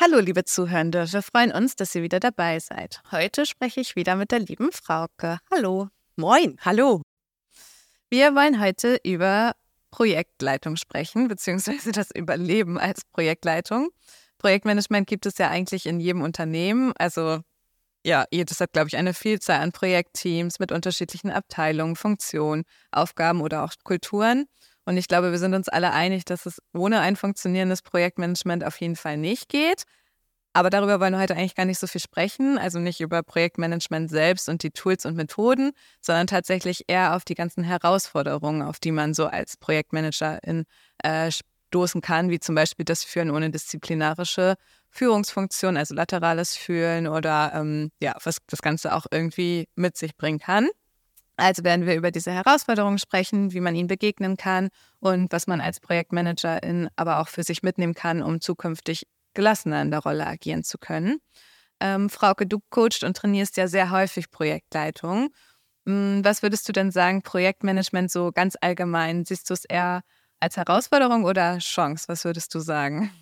Hallo, liebe Zuhörende. Wir freuen uns, dass ihr wieder dabei seid. Heute spreche ich wieder mit der lieben Frauke. Hallo. Moin, hallo. Wir wollen heute über Projektleitung sprechen, beziehungsweise das Überleben als Projektleitung. Projektmanagement gibt es ja eigentlich in jedem Unternehmen. Also ja, jedes hat, glaube ich, eine Vielzahl an Projektteams mit unterschiedlichen Abteilungen, Funktionen, Aufgaben oder auch Kulturen. Und ich glaube, wir sind uns alle einig, dass es ohne ein funktionierendes Projektmanagement auf jeden Fall nicht geht. Aber darüber wollen wir heute eigentlich gar nicht so viel sprechen, also nicht über Projektmanagement selbst und die Tools und Methoden, sondern tatsächlich eher auf die ganzen Herausforderungen, auf die man so als Projektmanagerin äh, stoßen kann, wie zum Beispiel das Führen ohne disziplinarische Führungsfunktion, also laterales Fühlen oder ähm, ja, was das Ganze auch irgendwie mit sich bringen kann. Also werden wir über diese Herausforderungen sprechen, wie man ihnen begegnen kann und was man als Projektmanagerin aber auch für sich mitnehmen kann, um zukünftig gelassener in der Rolle agieren zu können. Ähm, Frauke, du coachst und trainierst ja sehr häufig Projektleitung. Hm, was würdest du denn sagen, Projektmanagement so ganz allgemein? Siehst du es eher als Herausforderung oder Chance? Was würdest du sagen?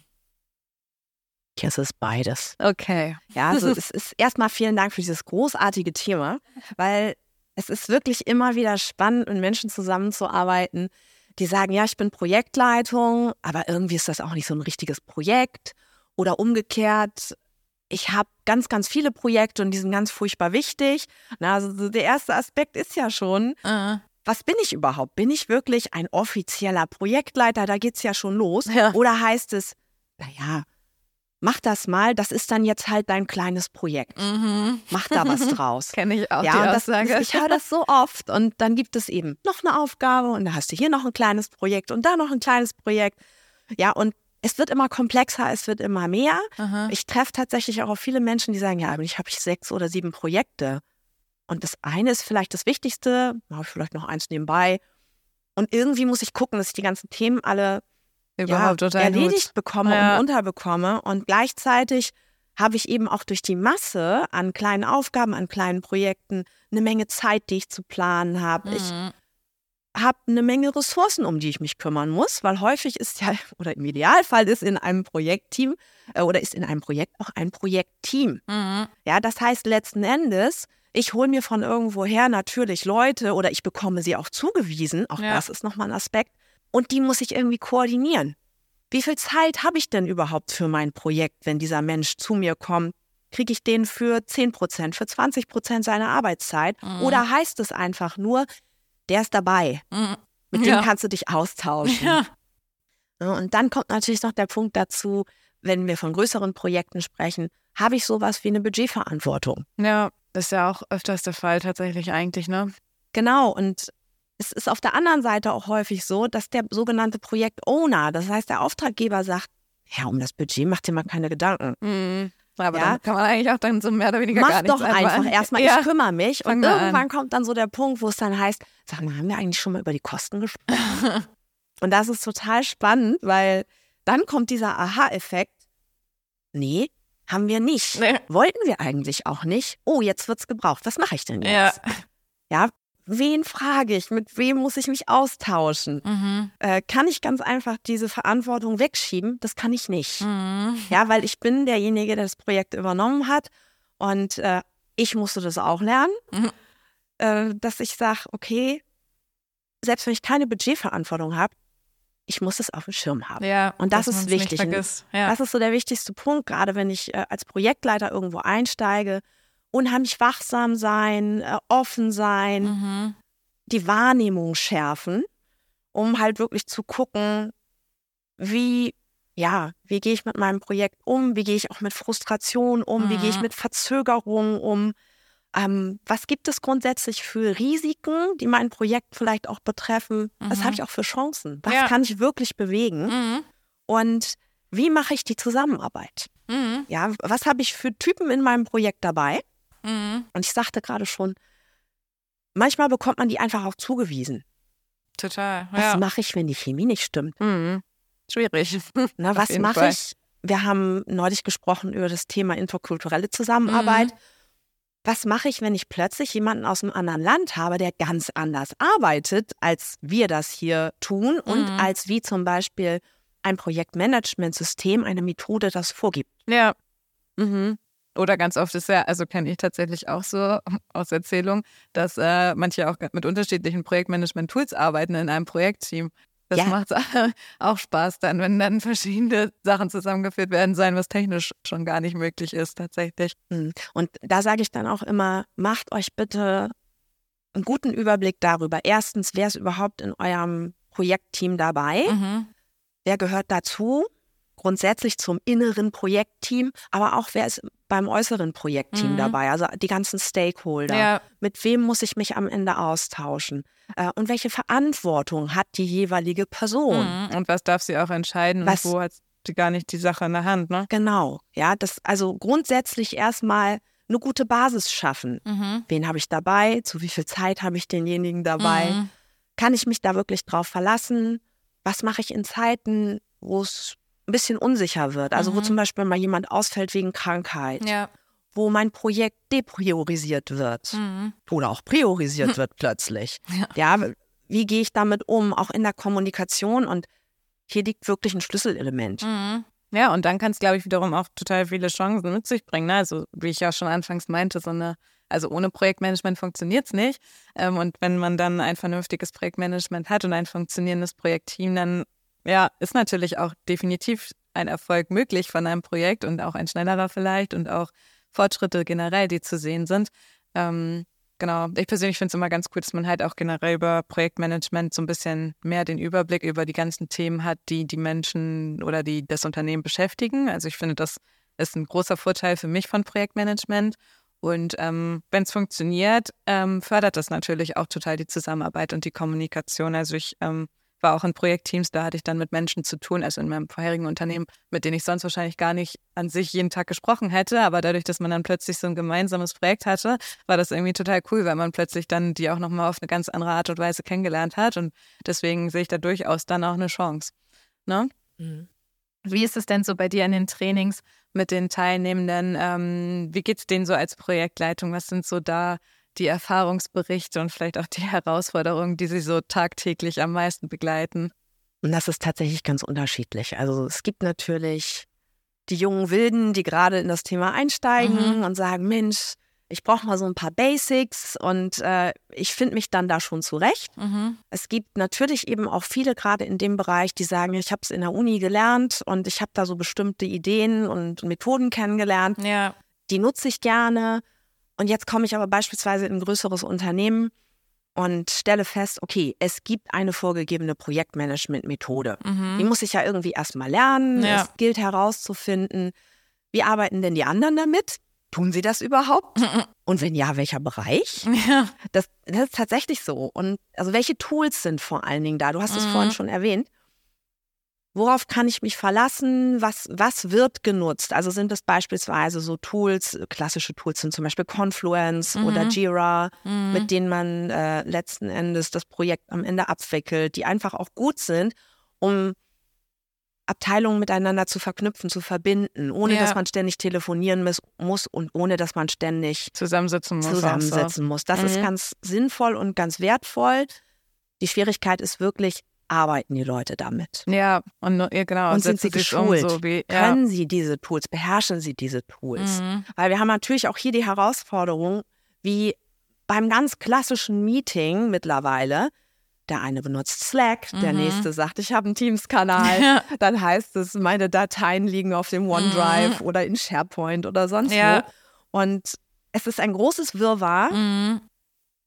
Es ist beides. Okay. Ja, also es ist erstmal vielen Dank für dieses großartige Thema, weil es ist wirklich immer wieder spannend, mit Menschen zusammenzuarbeiten, die sagen, ja, ich bin Projektleitung, aber irgendwie ist das auch nicht so ein richtiges Projekt. Oder umgekehrt, ich habe ganz, ganz viele Projekte und die sind ganz furchtbar wichtig. Na, also der erste Aspekt ist ja schon, uh. was bin ich überhaupt? Bin ich wirklich ein offizieller Projektleiter? Da geht es ja schon los. Ja. Oder heißt es, naja, mach das mal, das ist dann jetzt halt dein kleines Projekt. Mhm. Mach da was draus. Kenne ich auch ja, das. Ich höre das so oft und dann gibt es eben noch eine Aufgabe und da hast du hier noch ein kleines Projekt und da noch ein kleines Projekt. Ja, und es wird immer komplexer, es wird immer mehr. Aha. Ich treffe tatsächlich auch auf viele Menschen, die sagen, ja, ich habe sechs oder sieben Projekte. Und das eine ist vielleicht das Wichtigste, habe ich vielleicht noch eins nebenbei. Und irgendwie muss ich gucken, dass ich die ganzen Themen alle überhaupt ja, erledigt bekomme ja. und unterbekomme. Und gleichzeitig habe ich eben auch durch die Masse an kleinen Aufgaben, an kleinen Projekten eine Menge Zeit, die ich zu planen habe. Mhm. Ich habe eine Menge Ressourcen, um die ich mich kümmern muss, weil häufig ist ja, oder im Idealfall ist in einem Projektteam äh, oder ist in einem Projekt auch ein Projektteam. Mhm. Ja, das heißt letzten Endes, ich hole mir von irgendwoher natürlich Leute oder ich bekomme sie auch zugewiesen, auch ja. das ist nochmal ein Aspekt, und die muss ich irgendwie koordinieren. Wie viel Zeit habe ich denn überhaupt für mein Projekt, wenn dieser Mensch zu mir kommt? Kriege ich den für 10 Prozent, für 20 Prozent seiner Arbeitszeit? Mhm. Oder heißt es einfach nur, der ist dabei. Mhm. Mit ja. dem kannst du dich austauschen. Ja. Und dann kommt natürlich noch der Punkt dazu, wenn wir von größeren Projekten sprechen, habe ich sowas wie eine Budgetverantwortung. Ja, das ist ja auch öfters der Fall tatsächlich eigentlich, ne? Genau, und es ist auf der anderen Seite auch häufig so, dass der sogenannte Projekt-Owner, das heißt der Auftraggeber sagt, ja, um das Budget macht dir mal keine Gedanken. Mhm. Aber ja. dann kann man eigentlich auch dann so mehr oder weniger Mach gar nichts doch einfach erstmal, ja. ich kümmere mich. Fang und irgendwann an. kommt dann so der Punkt, wo es dann heißt, sag mal, haben wir eigentlich schon mal über die Kosten gesprochen? und das ist total spannend, weil dann kommt dieser Aha-Effekt. Nee, haben wir nicht. Nee. Wollten wir eigentlich auch nicht. Oh, jetzt wird's gebraucht. Was mache ich denn jetzt? Ja. ja, wen frage ich, mit wem muss ich mich austauschen? Mhm. Äh, kann ich ganz einfach diese Verantwortung wegschieben? Das kann ich nicht. Mhm. Ja, weil ich bin derjenige, der das Projekt übernommen hat und äh, ich musste das auch lernen, mhm. äh, dass ich sage, okay, selbst wenn ich keine Budgetverantwortung habe, ich muss es auf dem Schirm haben. Ja, und das ist wichtig. Ja. Das ist so der wichtigste Punkt, gerade wenn ich äh, als Projektleiter irgendwo einsteige unheimlich wachsam sein, äh, offen sein, mhm. die Wahrnehmung schärfen, um halt wirklich zu gucken, wie, ja, wie gehe ich mit meinem Projekt um, wie gehe ich auch mit Frustration um, mhm. wie gehe ich mhm. mit Verzögerungen um. Ähm, was gibt es grundsätzlich für Risiken, die mein Projekt vielleicht auch betreffen? Mhm. Was habe ich auch für Chancen? Was ja. kann ich wirklich bewegen? Mhm. Und wie mache ich die Zusammenarbeit? Mhm. Ja, was habe ich für Typen in meinem Projekt dabei? Mhm. Und ich sagte gerade schon, manchmal bekommt man die einfach auch zugewiesen. Total. Was ja. mache ich, wenn die Chemie nicht stimmt? Mhm. Schwierig. Na, was mache ich? Wir haben neulich gesprochen über das Thema interkulturelle Zusammenarbeit. Mhm. was mache ich, wenn ich plötzlich jemanden aus einem anderen Land habe, der ganz anders arbeitet, als wir das hier tun und Mhm. als wie zum Beispiel ein Projektmanagementsystem, eine Methode das vorgibt. Ja. Mhm. Oder ganz oft ist ja, also kenne ich tatsächlich auch so aus Erzählung, dass äh, manche auch mit unterschiedlichen Projektmanagement-Tools arbeiten in einem Projektteam. Das Ja. macht auch Spaß dann, wenn dann verschiedene Sachen zusammengeführt werden sollen, was technisch schon gar nicht möglich ist tatsächlich. Hm. Und da sage ich dann auch immer, macht euch bitte einen guten Überblick darüber. Erstens, wer ist überhaupt in eurem Projektteam dabei? Mhm. Wer gehört dazu? Grundsätzlich zum inneren Projektteam, aber auch wer ist beim äußeren Projektteam Mhm. dabei? Also die ganzen Stakeholder. Ja. Mit wem muss ich mich am Ende austauschen? Äh, und welche Verantwortung hat die jeweilige Person? Mhm. Und was darf sie auch entscheiden Was- und wo hat sie gar nicht die Sache in der Hand, ne? Genau, ja, das also grundsätzlich erstmal eine gute Basis schaffen. Mhm. Wen habe ich dabei? Zu wie viel Zeit habe ich denjenigen dabei? Mhm. Kann ich mich da wirklich drauf verlassen? Was mache ich in Zeiten, wo es ein bisschen unsicher wird? Also wo Mhm. zum Beispiel mal jemand ausfällt wegen Krankheit, Ja. wo mein Projekt depriorisiert wird Mhm. oder auch priorisiert wird plötzlich. Ja. Ja, wie gehe ich damit um? Auch in der Kommunikation und hier liegt wirklich ein Schlüsselelement. Mhm. Ja, und dann kann es, glaube ich, wiederum auch total viele Chancen mit sich bringen. Ne? Also, wie ich ja schon anfangs meinte, so eine, also ohne Projektmanagement funktioniert es nicht. Ähm, und wenn man dann ein vernünftiges Projektmanagement hat und ein funktionierendes Projektteam, dann ja, ist natürlich auch definitiv ein Erfolg möglich von einem Projekt und auch ein schnellerer vielleicht und auch Fortschritte generell, die zu sehen sind. Ähm, Genau. Ich persönlich finde es immer ganz cool, dass man halt auch generell über Projektmanagement so ein bisschen mehr den Überblick über die ganzen Themen hat, die die Menschen oder die das Unternehmen beschäftigen. Also ich finde, das ist ein großer Vorteil für mich von Projektmanagement. Und ähm, wenn es funktioniert, ähm, fördert das natürlich auch total die Zusammenarbeit und die Kommunikation. Also ich ähm, war auch in Projektteams, da hatte ich dann mit Menschen zu tun, also in meinem vorherigen Unternehmen, mit denen ich sonst wahrscheinlich gar nicht an sich jeden Tag gesprochen hätte. Aber dadurch, dass man dann plötzlich so ein gemeinsames Projekt hatte, war das irgendwie total cool, weil man plötzlich dann die auch nochmal auf eine ganz andere Art und Weise kennengelernt hat. Und deswegen sehe ich da durchaus dann auch eine Chance. Ne? Mhm. Wie ist es denn so bei dir in den Trainings mit den Teilnehmenden? Ähm, wie geht es denen so als Projektleitung? Was sind so da die Erfahrungsberichte und vielleicht auch die Herausforderungen, die sie so tagtäglich am meisten begleiten? Und das ist tatsächlich ganz unterschiedlich. Also es gibt natürlich die jungen Wilden, die gerade in das Thema einsteigen Mhm. und sagen, Mensch, ich brauche mal so ein paar Basics und äh, ich finde mich dann da schon zurecht. Mhm. Es gibt natürlich eben auch viele gerade in dem Bereich, die sagen, ich habe es in der Uni gelernt und ich habe da so bestimmte Ideen und Methoden kennengelernt, Ja. die nutze ich gerne. Und jetzt komme ich aber beispielsweise in ein größeres Unternehmen und stelle fest, okay, es gibt eine vorgegebene Projektmanagement-Methode. Die Mhm. muss ich ja irgendwie erstmal lernen. Ja. Es gilt herauszufinden, wie arbeiten denn die anderen damit? Tun sie das überhaupt? Und wenn ja, welcher Bereich? Ja. Das, das ist tatsächlich so. Und also welche Tools sind vor allen Dingen da? Du hast es Mhm. vorhin schon erwähnt. Worauf kann ich mich verlassen? Was, was wird genutzt? Also sind es beispielsweise so Tools, klassische Tools sind zum Beispiel Confluence oder Mhm. Jira, Mhm. mit denen man äh, letzten Endes das Projekt am Ende abwickelt, die einfach auch gut sind, um Abteilungen miteinander zu verknüpfen, zu verbinden, ohne Ja. dass man ständig telefonieren muss, und ohne dass man ständig Zusammensitzen muss. zusammensetzen muss. Das ist Mhm. ganz sinnvoll und ganz wertvoll. Die Schwierigkeit ist wirklich, arbeiten die Leute damit? Ja, und ja, genau. Und sind sie sie's um, geschult? so wie, ja. Können sie diese Tools, beherrschen sie diese Tools? Mhm. Weil wir haben natürlich auch hier die Herausforderung, wie beim ganz klassischen Meeting mittlerweile, der eine benutzt Slack, der Mhm. nächste sagt, ich habe einen Teams-Kanal. Ja. Dann heißt es, meine Dateien liegen auf dem OneDrive oder in SharePoint oder sonst Ja. wo. Und es ist ein großes Wirrwarr. Mhm.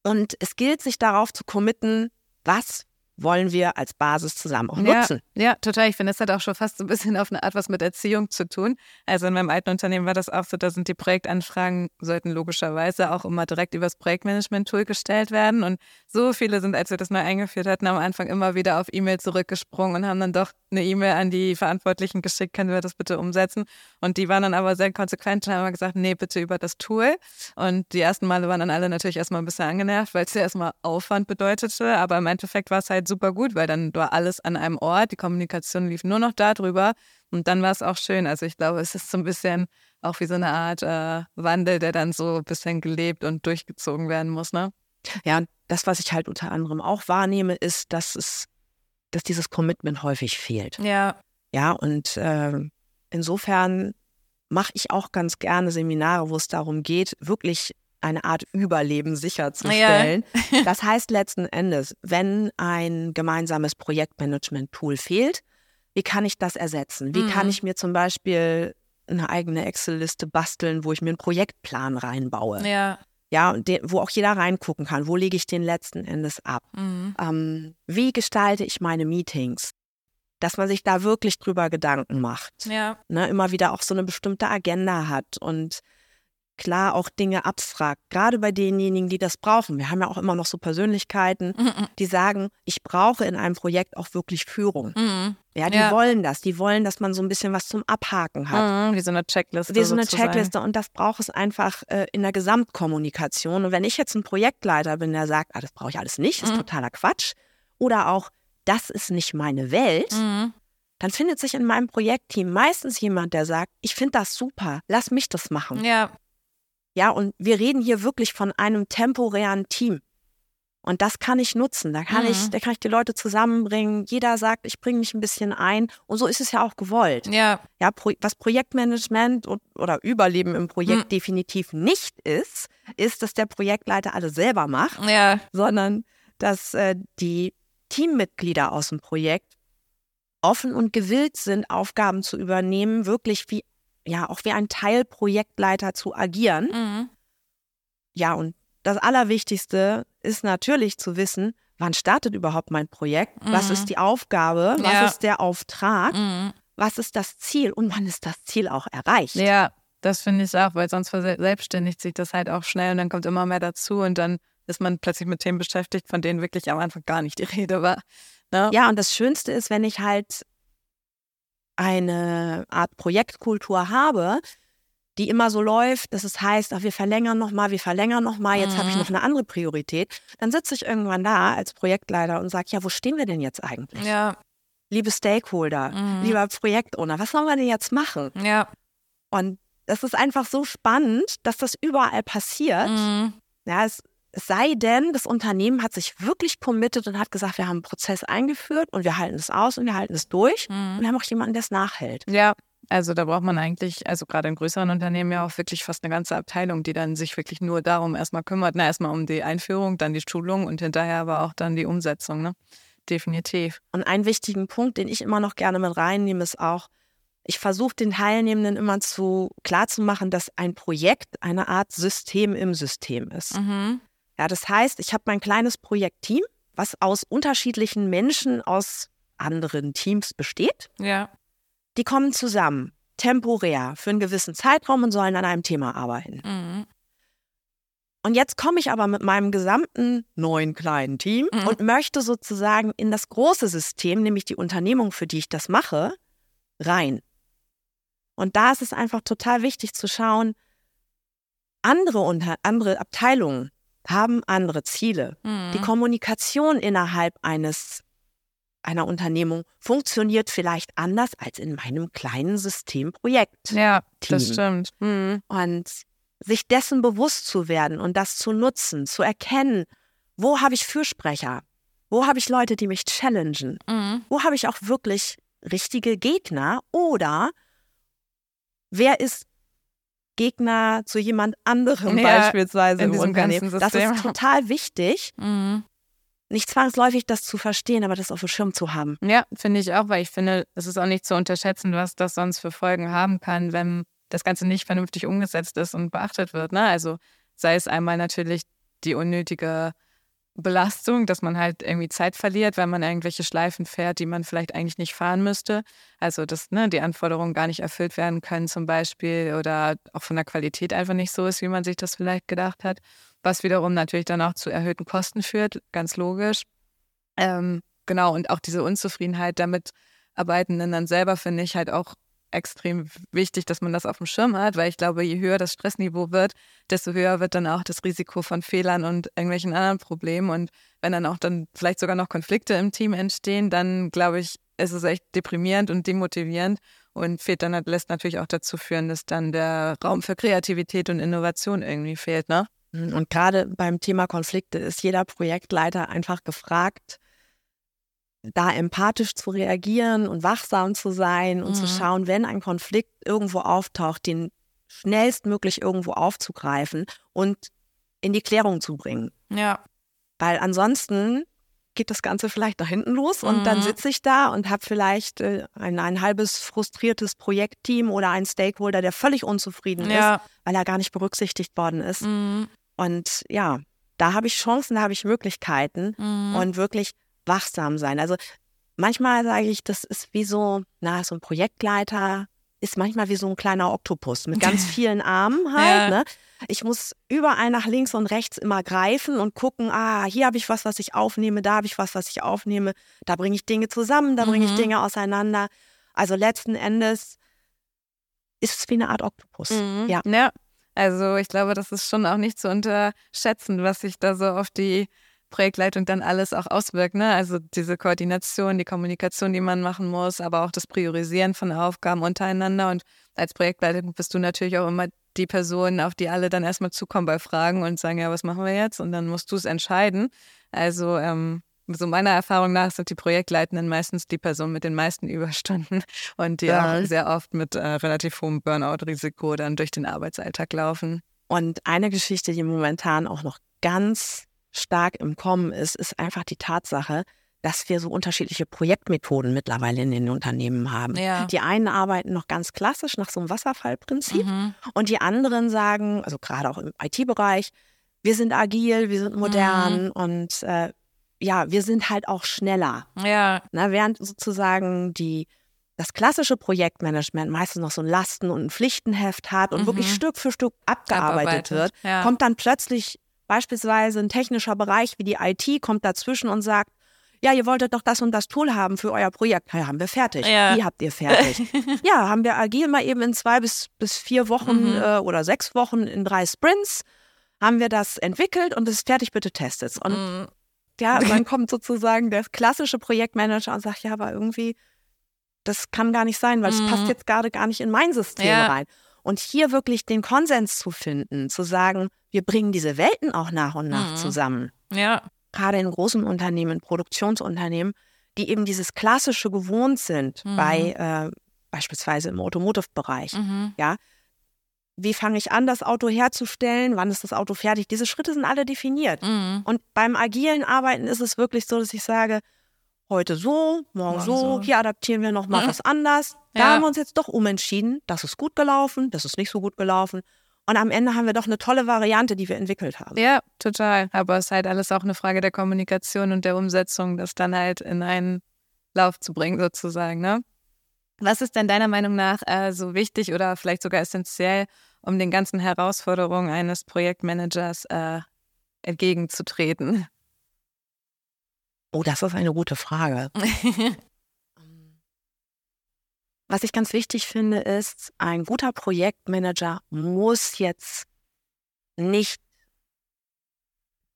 Und es gilt, sich darauf zu committen, was wollen wir als Basis zusammen auch Ja, nutzen. ja, total. Ich finde, das hat auch schon fast so ein bisschen auf eine Art was mit Erziehung zu tun. Also in meinem alten Unternehmen war das auch so, da sind die Projektanfragen, sollten logischerweise auch immer direkt übers Projektmanagement-Tool gestellt werden. Und so viele sind, als wir das neu eingeführt hatten, am Anfang immer wieder auf E-Mail zurückgesprungen und haben dann doch eine E-Mail an die Verantwortlichen geschickt, können wir das bitte umsetzen? Und die waren dann aber sehr konsequent und haben immer gesagt, nee, bitte über das Tool. Und die ersten Male waren dann alle natürlich erstmal ein bisschen angenervt, weil es ja erstmal Aufwand bedeutete. Aber im Endeffekt war es halt super gut, weil dann war alles an einem Ort, die Kommunikation lief nur noch darüber und dann war es auch schön. Also ich glaube, es ist so ein bisschen auch wie so eine Art äh, Wandel, der dann so ein bisschen gelebt und durchgezogen werden muss, ne? Ja, und das, was ich halt unter anderem auch wahrnehme, ist, dass es, dass dieses Commitment häufig fehlt. Ja. Ja, und äh, insofern mache ich auch ganz gerne Seminare, wo es darum geht, wirklich eine Art Überleben sicherzustellen. Ja. das heißt letzten Endes, wenn ein gemeinsames Projektmanagement-Tool fehlt, wie kann ich das ersetzen? Wie mhm. kann ich mir zum Beispiel eine eigene Excel-Liste basteln, wo ich mir einen Projektplan reinbaue? Ja. Ja, de, wo auch jeder reingucken kann. Wo lege ich den letzten Endes ab? Mhm. Ähm, wie gestalte ich meine Meetings? Dass man sich da wirklich drüber Gedanken macht. Ja. Ne, immer wieder auch so eine bestimmte Agenda hat und klar auch Dinge abfragt, gerade bei denjenigen, die das brauchen. Wir haben ja auch immer noch so Persönlichkeiten, mhm. die sagen, ich brauche in einem Projekt auch wirklich Führung. Mhm. Ja, die ja. wollen das. Die wollen, dass man so ein bisschen was zum Abhaken hat. Mhm, wie so eine Checkliste. Wie so eine sozusagen. Checkliste. Und das braucht es einfach äh, in der Gesamtkommunikation. Und wenn ich jetzt ein Projektleiter bin, der sagt, ah, das brauche ich alles nicht, ist mhm. totaler Quatsch. Oder auch, das ist nicht meine Welt. Mhm. Dann findet sich in meinem Projektteam meistens jemand, der sagt, ich finde das super, lass mich das machen. Ja. Ja, und wir reden hier wirklich von einem temporären Team. Und das kann ich nutzen. Da kann mhm. ich, da kann ich die Leute zusammenbringen. Jeder sagt, ich bringe mich ein bisschen ein. Und so ist es ja auch gewollt. Ja. Ja, Pro was Projektmanagement oder Überleben im Projekt mhm. definitiv nicht ist, ist, dass der Projektleiter alles selber macht, ja. sondern dass äh, die Teammitglieder aus dem Projekt offen und gewillt sind, Aufgaben zu übernehmen, wirklich wie ja auch wie ein Teilprojektleiter zu agieren. Mhm. Ja, und das Allerwichtigste ist natürlich zu wissen, wann startet überhaupt mein Projekt? Mhm. Was ist die Aufgabe? Was ja. ist der Auftrag? Mhm. Was ist das Ziel? Und wann ist das Ziel auch erreicht? Ja, das finde ich auch, weil sonst verselbstständigt sich das halt auch schnell und dann kommt immer mehr dazu und dann ist man plötzlich mit Themen beschäftigt, von denen wirklich am Anfang gar nicht die Rede war. Ne? Ja, und das Schönste ist, wenn ich halt eine Art Projektkultur habe, die immer so läuft, dass es heißt, ach, wir verlängern nochmal, wir verlängern nochmal, jetzt mhm. habe ich noch eine andere Priorität, dann sitze ich irgendwann da als Projektleiter und sage, ja, wo stehen wir denn jetzt eigentlich? Ja. Liebe Stakeholder, mhm. lieber Projektowner, was sollen wir denn jetzt machen? Ja. Und das ist einfach so spannend, dass das überall passiert. Mhm. Ja, es es sei denn, das Unternehmen hat sich wirklich committed und hat gesagt, wir haben einen Prozess eingeführt und wir halten es aus und wir halten es durch. Mhm. Und wir haben auch jemanden, der es nachhält. Ja, also da braucht man eigentlich, also gerade in größeren Unternehmen ja auch wirklich fast eine ganze Abteilung, die dann sich wirklich nur darum erstmal kümmert. Na, erstmal um die Einführung, dann die Schulung und hinterher aber auch dann die Umsetzung, ne? Definitiv. Und einen wichtigen Punkt, den ich immer noch gerne mit reinnehme, ist auch, ich versuche den Teilnehmenden immer zu klarzumachen, dass ein Projekt eine Art System im System ist. Mhm. Ja, das heißt, ich habe mein kleines Projektteam, was aus unterschiedlichen Menschen aus anderen Teams besteht. Ja. Die kommen zusammen, temporär, für einen gewissen Zeitraum und sollen an einem Thema arbeiten. Mhm. Und jetzt komme ich aber mit meinem gesamten neuen kleinen Team mhm. und möchte sozusagen in das große System, nämlich die Unternehmung, für die ich das mache, rein. Und da ist es einfach total wichtig zu schauen, andere, unter, andere Abteilungen haben andere Ziele. Mhm. Die Kommunikation innerhalb eines einer Unternehmung funktioniert vielleicht anders als in meinem kleinen Systemprojekt. Ja, das stimmt. Mhm. Und sich dessen bewusst zu werden und das zu nutzen, zu erkennen, wo habe ich Fürsprecher? Wo habe ich Leute, die mich challengen? Mhm. Wo habe ich auch wirklich richtige Gegner? Oder wer ist Gegner zu jemand anderem ja, beispielsweise im Unternehmen. Das ist total wichtig. Mhm. Nicht zwangsläufig das zu verstehen, aber das auf dem Schirm zu haben. Ja, finde ich auch, weil ich finde, es ist auch nicht zu unterschätzen, was das sonst für Folgen haben kann, wenn das Ganze nicht vernünftig umgesetzt ist und beachtet wird. Ne? Also sei es einmal natürlich die unnötige Belastung, dass man halt irgendwie Zeit verliert, weil man irgendwelche Schleifen fährt, die man vielleicht eigentlich nicht fahren müsste. Also dass ne, die Anforderungen gar nicht erfüllt werden können zum Beispiel oder auch von der Qualität einfach nicht so ist, wie man sich das vielleicht gedacht hat. Was wiederum natürlich dann auch zu erhöhten Kosten führt, ganz logisch. Ähm, genau, und auch diese Unzufriedenheit damit Arbeitenden dann selber finde ich halt auch extrem wichtig, dass man das auf dem Schirm hat, weil ich glaube, je höher das Stressniveau wird, desto höher wird dann auch das Risiko von Fehlern und irgendwelchen anderen Problemen. Und wenn dann auch dann vielleicht sogar noch Konflikte im Team entstehen, dann glaube ich, ist es echt deprimierend und demotivierend. Und fehlt dann, lässt natürlich auch dazu führen, dass dann der Raum für Kreativität und Innovation irgendwie fehlt, ne? Und gerade beim Thema Konflikte ist jeder Projektleiter einfach gefragt, da empathisch zu reagieren und wachsam zu sein und mhm. zu schauen, wenn ein Konflikt irgendwo auftaucht, den schnellstmöglich irgendwo aufzugreifen und in die Klärung zu bringen. Ja. Weil ansonsten geht das Ganze vielleicht nach hinten los und mhm. dann sitze ich da und habe vielleicht äh, ein, ein halbes frustriertes Projektteam oder einen Stakeholder, der völlig unzufrieden ja. ist, weil er gar nicht berücksichtigt worden ist. Mhm. Und ja, da habe ich Chancen, da habe ich Möglichkeiten mhm. und wirklich wachsam sein. Also manchmal sage ich, das ist wie so, na, so ein Projektleiter ist manchmal wie so ein kleiner Oktopus mit ganz vielen Armen halt. Ja. Ne? Ich muss überall nach links und rechts immer greifen und gucken, ah, hier habe ich was, was ich aufnehme, da habe ich was, was ich aufnehme, da bringe ich Dinge zusammen, da bringe ich mhm. Dinge auseinander. Also letzten Endes ist es wie eine Art Oktopus. Mhm. Ja. ja. Also ich glaube, das ist schon auch nicht zu unterschätzen, was sich da so auf die Projektleitung dann alles auch auswirkt. Ne? Also diese Koordination, die Kommunikation, die man machen muss, aber auch das Priorisieren von Aufgaben untereinander. Und als Projektleitung bist du natürlich auch immer die Person, auf die alle dann erstmal zukommen bei Fragen und sagen, ja, was machen wir jetzt? Und dann musst du es entscheiden. Also ähm, so meiner Erfahrung nach sind die Projektleitenden meistens die Person mit den meisten Überstunden und die ja. auch sehr oft mit äh, relativ hohem Burnout-Risiko dann durch den Arbeitsalltag laufen. Und eine Geschichte, die momentan auch noch ganz stark im Kommen ist, ist einfach die Tatsache, dass wir so unterschiedliche Projektmethoden mittlerweile in den Unternehmen haben. Ja. Die einen arbeiten noch ganz klassisch nach so einem Wasserfallprinzip mhm. und die anderen sagen, also gerade auch im IT-Bereich, wir sind agil, wir sind modern mhm. und äh, ja, wir sind halt auch schneller. Ja. Na, während sozusagen die das klassische Projektmanagement meistens noch so ein Lasten- und ein Pflichtenheft hat und mhm. wirklich Stück für Stück abgearbeitet wird, ja. kommt dann plötzlich Beispielsweise ein technischer Bereich wie die IT kommt dazwischen und sagt, ja, ihr wolltet doch das und das Tool haben für euer Projekt. Ja, haben wir fertig. Ja. Wie habt ihr fertig? ja, haben wir agil mal eben in zwei bis, bis vier Wochen mhm. äh, oder sechs Wochen in drei Sprints haben wir das entwickelt und es ist fertig, bitte testet Und mhm. ja, dann kommt sozusagen der klassische Projektmanager und sagt, ja, aber irgendwie, das kann gar nicht sein, weil es mhm. passt jetzt gerade gar nicht in mein System ja. rein. Und hier wirklich den Konsens zu finden, zu sagen, wir bringen diese Welten auch nach und nach mhm. zusammen. Ja. Gerade in großen Unternehmen, Produktionsunternehmen, die eben dieses Klassische gewohnt sind, mhm. bei äh, beispielsweise im Automotive-Bereich. Mhm. Ja. Wie fange ich an, das Auto herzustellen? Wann ist das Auto fertig? Diese Schritte sind alle definiert. Mhm. Und beim agilen Arbeiten ist es wirklich so, dass ich sage, heute so, morgen so, so, hier adaptieren wir nochmal mhm. was anders. Da ja. haben wir uns jetzt doch umentschieden. Das ist gut gelaufen, das ist nicht so gut gelaufen. Und am Ende haben wir doch eine tolle Variante, die wir entwickelt haben. Ja, total. Aber es ist halt alles auch eine Frage der Kommunikation und der Umsetzung, das dann halt in einen Lauf zu bringen, sozusagen. Ne? Was ist denn deiner Meinung nach äh, so wichtig oder vielleicht sogar essentiell, um den ganzen Herausforderungen eines Projektmanagers äh, entgegenzutreten? Oh, das ist eine gute Frage. Was ich ganz wichtig finde, ist, ein guter Projektmanager muss jetzt nicht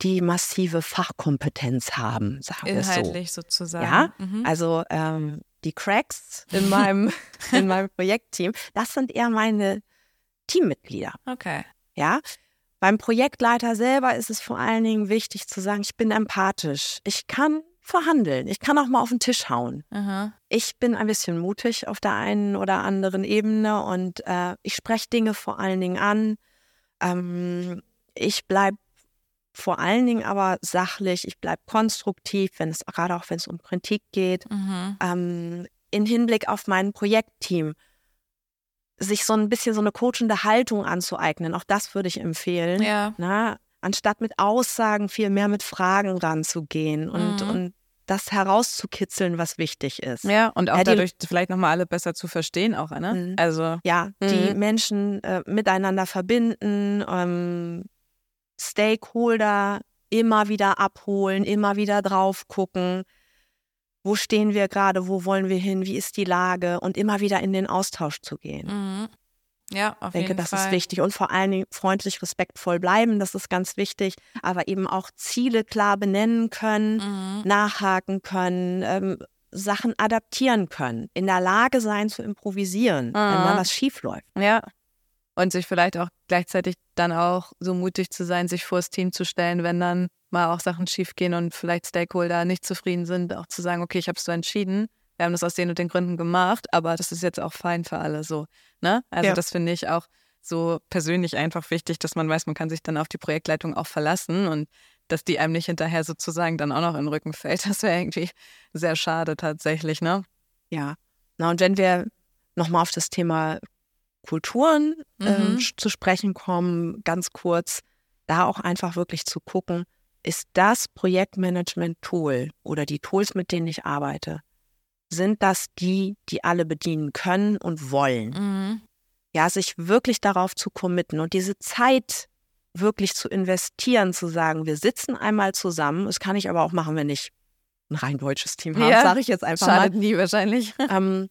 die massive Fachkompetenz haben, sagen wir so. Inhaltlich sozusagen. Ja, mhm. also ähm, die Cracks in meinem, in meinem Projektteam, das sind eher meine Teammitglieder. Okay. Ja, beim Projektleiter selber ist es vor allen Dingen wichtig zu sagen, ich bin empathisch. Ich kann verhandeln. Ich kann auch mal auf den Tisch hauen. Aha. Ich bin ein bisschen mutig auf der einen oder anderen Ebene und äh, ich spreche Dinge vor allen Dingen an. Ähm, ich bleibe vor allen Dingen aber sachlich, ich bleibe konstruktiv, wenn es gerade auch wenn es um Kritik geht. Mhm. Ähm, in Hinblick auf mein Projektteam sich so ein bisschen so eine coachende Haltung anzueignen. Auch das würde ich empfehlen. Ja. Na, anstatt mit Aussagen viel mehr mit Fragen ranzugehen und, mhm. und das herauszukitzeln, was wichtig ist. Ja, und auch ja, dadurch vielleicht nochmal alle besser zu verstehen auch, ne? Mhm. Also ja, mhm. die Menschen äh, miteinander verbinden, ähm, Stakeholder immer wieder abholen, immer wieder drauf gucken wo stehen wir gerade, wo wollen wir hin, wie ist die Lage und immer wieder in den Austausch zu gehen. Mhm. Ja, auf ich denke, jeden das Fall. ist wichtig und vor allen Dingen freundlich, respektvoll bleiben, das ist ganz wichtig, aber eben auch Ziele klar benennen können, mhm. nachhaken können, ähm, Sachen adaptieren können, in der Lage sein zu improvisieren, mhm. wenn mal was schief läuft. Ja. Und sich vielleicht auch gleichzeitig dann auch so mutig zu sein, sich vor das Team zu stellen, wenn dann mal auch Sachen schief gehen und vielleicht Stakeholder nicht zufrieden sind, auch zu sagen, okay, ich habe es so entschieden, wir haben das aus den und den Gründen gemacht, aber das ist jetzt auch fein für alle so. Ne? Also ja. das finde ich auch so persönlich einfach wichtig, dass man weiß, man kann sich dann auf die Projektleitung auch verlassen und dass die einem nicht hinterher sozusagen dann auch noch in den Rücken fällt. Das wäre irgendwie sehr schade tatsächlich, ne? Ja. Na, und wenn wir nochmal auf das Thema Kulturen ähm, mhm. zu sprechen kommen, ganz kurz, da auch einfach wirklich zu gucken, ist das Projektmanagement-Tool oder die Tools, mit denen ich arbeite, sind das die, die alle bedienen können und wollen? Mhm. Ja, sich wirklich darauf zu committen und diese Zeit wirklich zu investieren, zu sagen, wir sitzen einmal zusammen. Das kann ich aber auch machen, wenn ich ein rein deutsches Team habe, ja, sage ich jetzt einfach Schadet mal. nie wahrscheinlich. Ähm,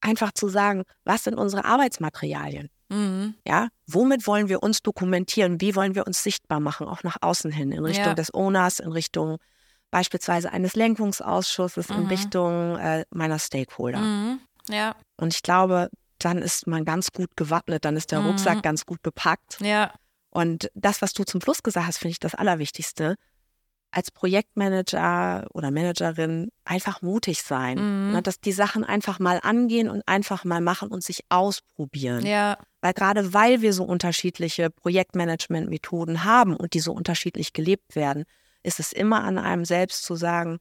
einfach zu sagen, was sind unsere Arbeitsmaterialien? Mhm. Ja, womit wollen wir uns dokumentieren? Wie wollen wir uns sichtbar machen, auch nach außen hin, in Richtung ja. des Owners, in Richtung beispielsweise eines Lenkungsausschusses, mhm. in Richtung äh, meiner Stakeholder. Mhm. Ja. Und ich glaube, dann ist man ganz gut gewappnet, dann ist der mhm. Rucksack ganz gut bepackt. Ja. Und das, was du zum Schluss gesagt hast, finde ich das Allerwichtigste als Projektmanager oder Managerin einfach mutig sein. Mhm. Ne, dass die Sachen einfach mal angehen und einfach mal machen und sich ausprobieren. Ja. Weil gerade weil wir so unterschiedliche Projektmanagement-Methoden haben und die so unterschiedlich gelebt werden, ist es immer an einem selbst zu sagen,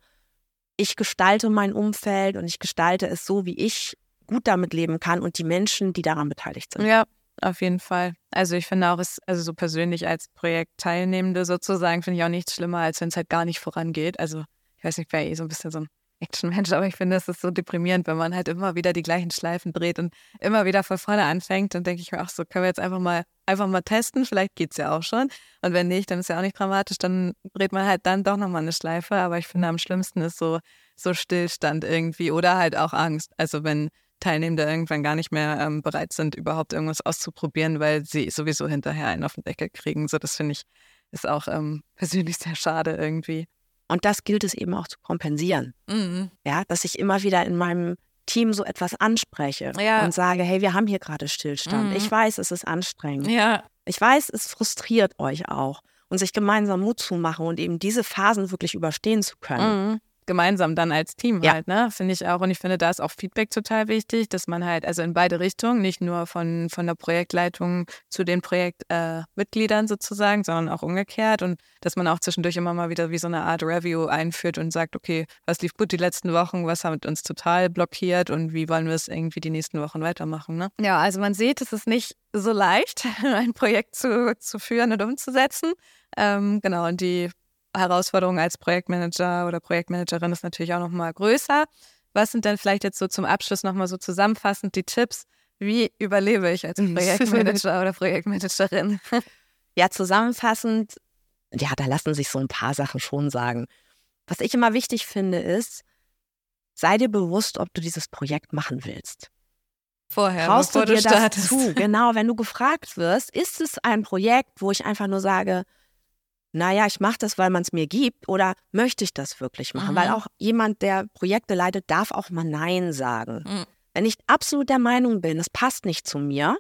ich gestalte mein Umfeld und ich gestalte es so, wie ich gut damit leben kann und die Menschen, die daran beteiligt sind. Ja, auf jeden Fall. Also ich finde auch, es, also so persönlich als Projektteilnehmende sozusagen, finde ich auch nichts schlimmer, als wenn es halt gar nicht vorangeht. Also ich weiß nicht, ich wäre eh so ein bisschen so ein Action-Mensch, aber ich finde, es ist so deprimierend, wenn man halt immer wieder die gleichen Schleifen dreht und immer wieder von vorne anfängt. Dann denke ich mir, ach so, können wir jetzt einfach mal, einfach mal testen, vielleicht geht es ja auch schon. Und wenn nicht, dann ist ja auch nicht dramatisch, dann dreht man halt dann doch nochmal eine Schleife. Aber ich finde, am schlimmsten ist so, so Stillstand irgendwie oder halt auch Angst. Also wenn Teilnehmende irgendwann gar nicht mehr ähm, bereit sind, überhaupt irgendwas auszuprobieren, weil sie sowieso hinterher einen auf den Deckel kriegen. So, das finde ich, ist auch ähm, persönlich sehr schade irgendwie. Und das gilt es eben auch zu kompensieren. Mhm. Ja, dass ich immer wieder in meinem Team so etwas anspreche ja. und sage, hey, wir haben hier gerade Stillstand. Mhm. Ich weiß, es ist anstrengend. Ja. Ich weiß, es frustriert euch auch. Und sich gemeinsam Mut zu machen und eben diese Phasen wirklich überstehen zu können. Mhm gemeinsam dann als Team ja. halt, ne? Finde ich auch. Und ich finde, da ist auch Feedback total wichtig, dass man halt, also in beide Richtungen, nicht nur von, von der Projektleitung zu den Projektmitgliedern äh, sozusagen, sondern auch umgekehrt. Und dass man auch zwischendurch immer mal wieder wie so eine Art Review einführt und sagt, okay, was lief gut die letzten Wochen, was hat uns total blockiert und wie wollen wir es irgendwie die nächsten Wochen weitermachen, ne? Ja, also man sieht, es ist nicht so leicht, ein Projekt zu, zu führen und umzusetzen. Ähm, genau, und die Herausforderung als Projektmanager oder Projektmanagerin ist natürlich auch nochmal größer. Was sind denn vielleicht jetzt so zum Abschluss nochmal so zusammenfassend die Tipps? Wie überlebe ich als Projektmanager oder Projektmanagerin? Ja, zusammenfassend, ja, da lassen sich so ein paar Sachen schon sagen. Was ich immer wichtig finde, ist, sei dir bewusst, ob du dieses Projekt machen willst. Vorher, Traust du dir du das zu? Genau, wenn du gefragt wirst, ist es ein Projekt, wo ich einfach nur sage, naja, ich mache das, weil man es mir gibt oder möchte ich das wirklich machen? Mhm. Weil auch jemand, der Projekte leitet, darf auch mal Nein sagen. Mhm. Wenn ich absolut der Meinung bin, es passt nicht zu mir,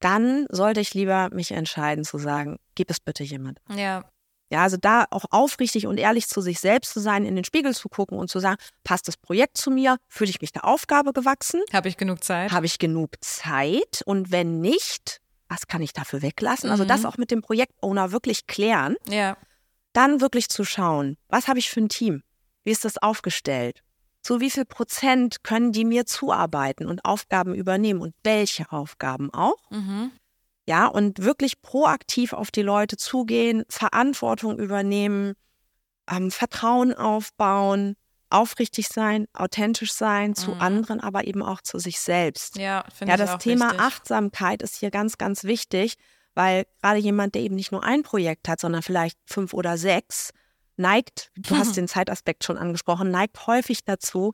dann sollte ich lieber mich entscheiden zu sagen, gib es bitte jemand. Ja. Ja, also da auch aufrichtig und ehrlich zu sich selbst zu sein, in den Spiegel zu gucken und zu sagen, passt das Projekt zu mir? Fühle ich mich der Aufgabe gewachsen? Habe ich genug Zeit? Habe ich genug Zeit? Und wenn nicht, was kann ich dafür weglassen? Mhm. Also das mhm. auch mit dem Projektowner wirklich klären. Ja. Dann wirklich zu schauen, was habe ich für ein Team? Wie ist das aufgestellt? Zu wie viel Prozent können die mir zuarbeiten und Aufgaben übernehmen und welche Aufgaben auch? Mhm. Ja, und wirklich proaktiv auf die Leute zugehen, Verantwortung übernehmen, ähm, Vertrauen aufbauen, aufrichtig sein, authentisch sein zu mhm. anderen, aber eben auch zu sich selbst. Ja, finde ja, ich das Thema wichtig. Achtsamkeit ist hier ganz, ganz wichtig, weil gerade jemand, der eben nicht nur ein Projekt hat, sondern vielleicht fünf oder sechs, neigt, du hast den Zeitaspekt schon angesprochen, neigt häufig dazu,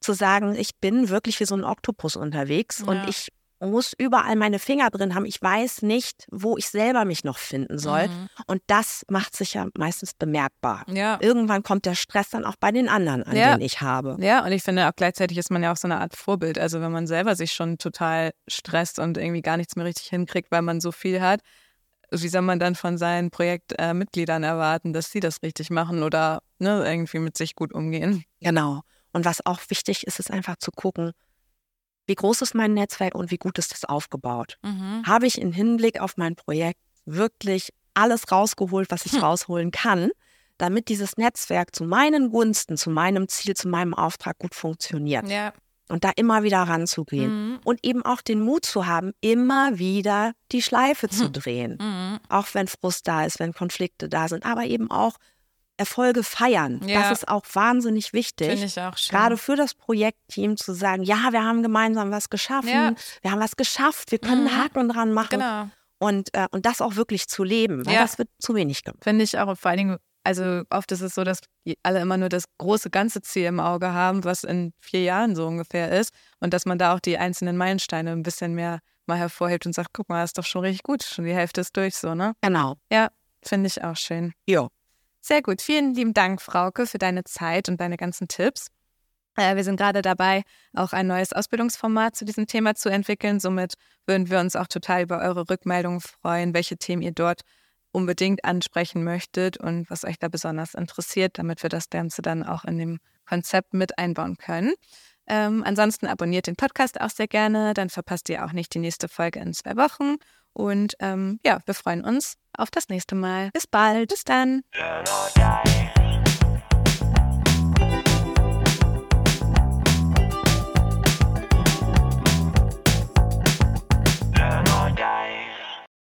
zu sagen, ich bin wirklich wie so ein Oktopus unterwegs ja. und ich muss überall meine Finger drin haben. Ich weiß nicht, wo ich selber mich noch finden soll. Mhm. Und das macht sich ja meistens bemerkbar. Ja. Irgendwann kommt der Stress dann auch bei den anderen an, ja. den ich habe. Ja, und ich finde auch gleichzeitig ist man ja auch so eine Art Vorbild. Also wenn man selber sich schon total stresst und irgendwie gar nichts mehr richtig hinkriegt, weil man so viel hat, wie soll man dann von seinen Projektmitgliedern äh, erwarten, dass sie das richtig machen oder ne, irgendwie mit sich gut umgehen? Genau. Und was auch wichtig ist, ist einfach zu gucken, wie groß ist mein Netzwerk und wie gut ist das aufgebaut? Mhm. Habe ich im Hinblick auf mein Projekt wirklich alles rausgeholt, was ich hm. rausholen kann, damit dieses Netzwerk zu meinen Gunsten, zu meinem Ziel, zu meinem Auftrag gut funktioniert? Ja. Und da immer wieder ranzugehen. Mhm. Und eben auch den Mut zu haben, immer wieder die Schleife zu hm. drehen. Mhm. Auch wenn Frust da ist, wenn Konflikte da sind, aber eben auch Erfolge feiern. Ja. Das ist auch wahnsinnig wichtig. Finde ich auch schön. Gerade für das Projektteam zu sagen, ja, wir haben gemeinsam was geschaffen, ja. wir haben was geschafft, wir können mhm. Haken dran machen. Genau. Und, äh, und das auch wirklich zu leben, weil ja. das wird zu wenig gemacht. Finde ich auch vor allen Dingen, also oft ist es so, dass alle immer nur das große ganze Ziel im Auge haben, was in vier Jahren so ungefähr ist. Und dass man da auch die einzelnen Meilensteine ein bisschen mehr mal hervorhebt und sagt, guck mal, das ist doch schon richtig gut, schon die Hälfte ist durch, so, ne? Genau. Ja, finde ich auch schön. Jo. Sehr gut. Vielen lieben Dank, Frauke, für deine Zeit und deine ganzen Tipps. Äh, wir sind gerade dabei, auch ein neues Ausbildungsformat zu diesem Thema zu entwickeln. Somit würden wir uns auch total über eure Rückmeldungen freuen, welche Themen ihr dort unbedingt ansprechen möchtet und was euch da besonders interessiert, damit wir das Ganze dann auch in dem Konzept mit einbauen können. Ähm, ansonsten abonniert den Podcast auch sehr gerne, dann verpasst ihr auch nicht die nächste Folge in zwei Wochen. Und ähm, ja, wir freuen uns auf das nächste Mal. Bis bald. Bis dann.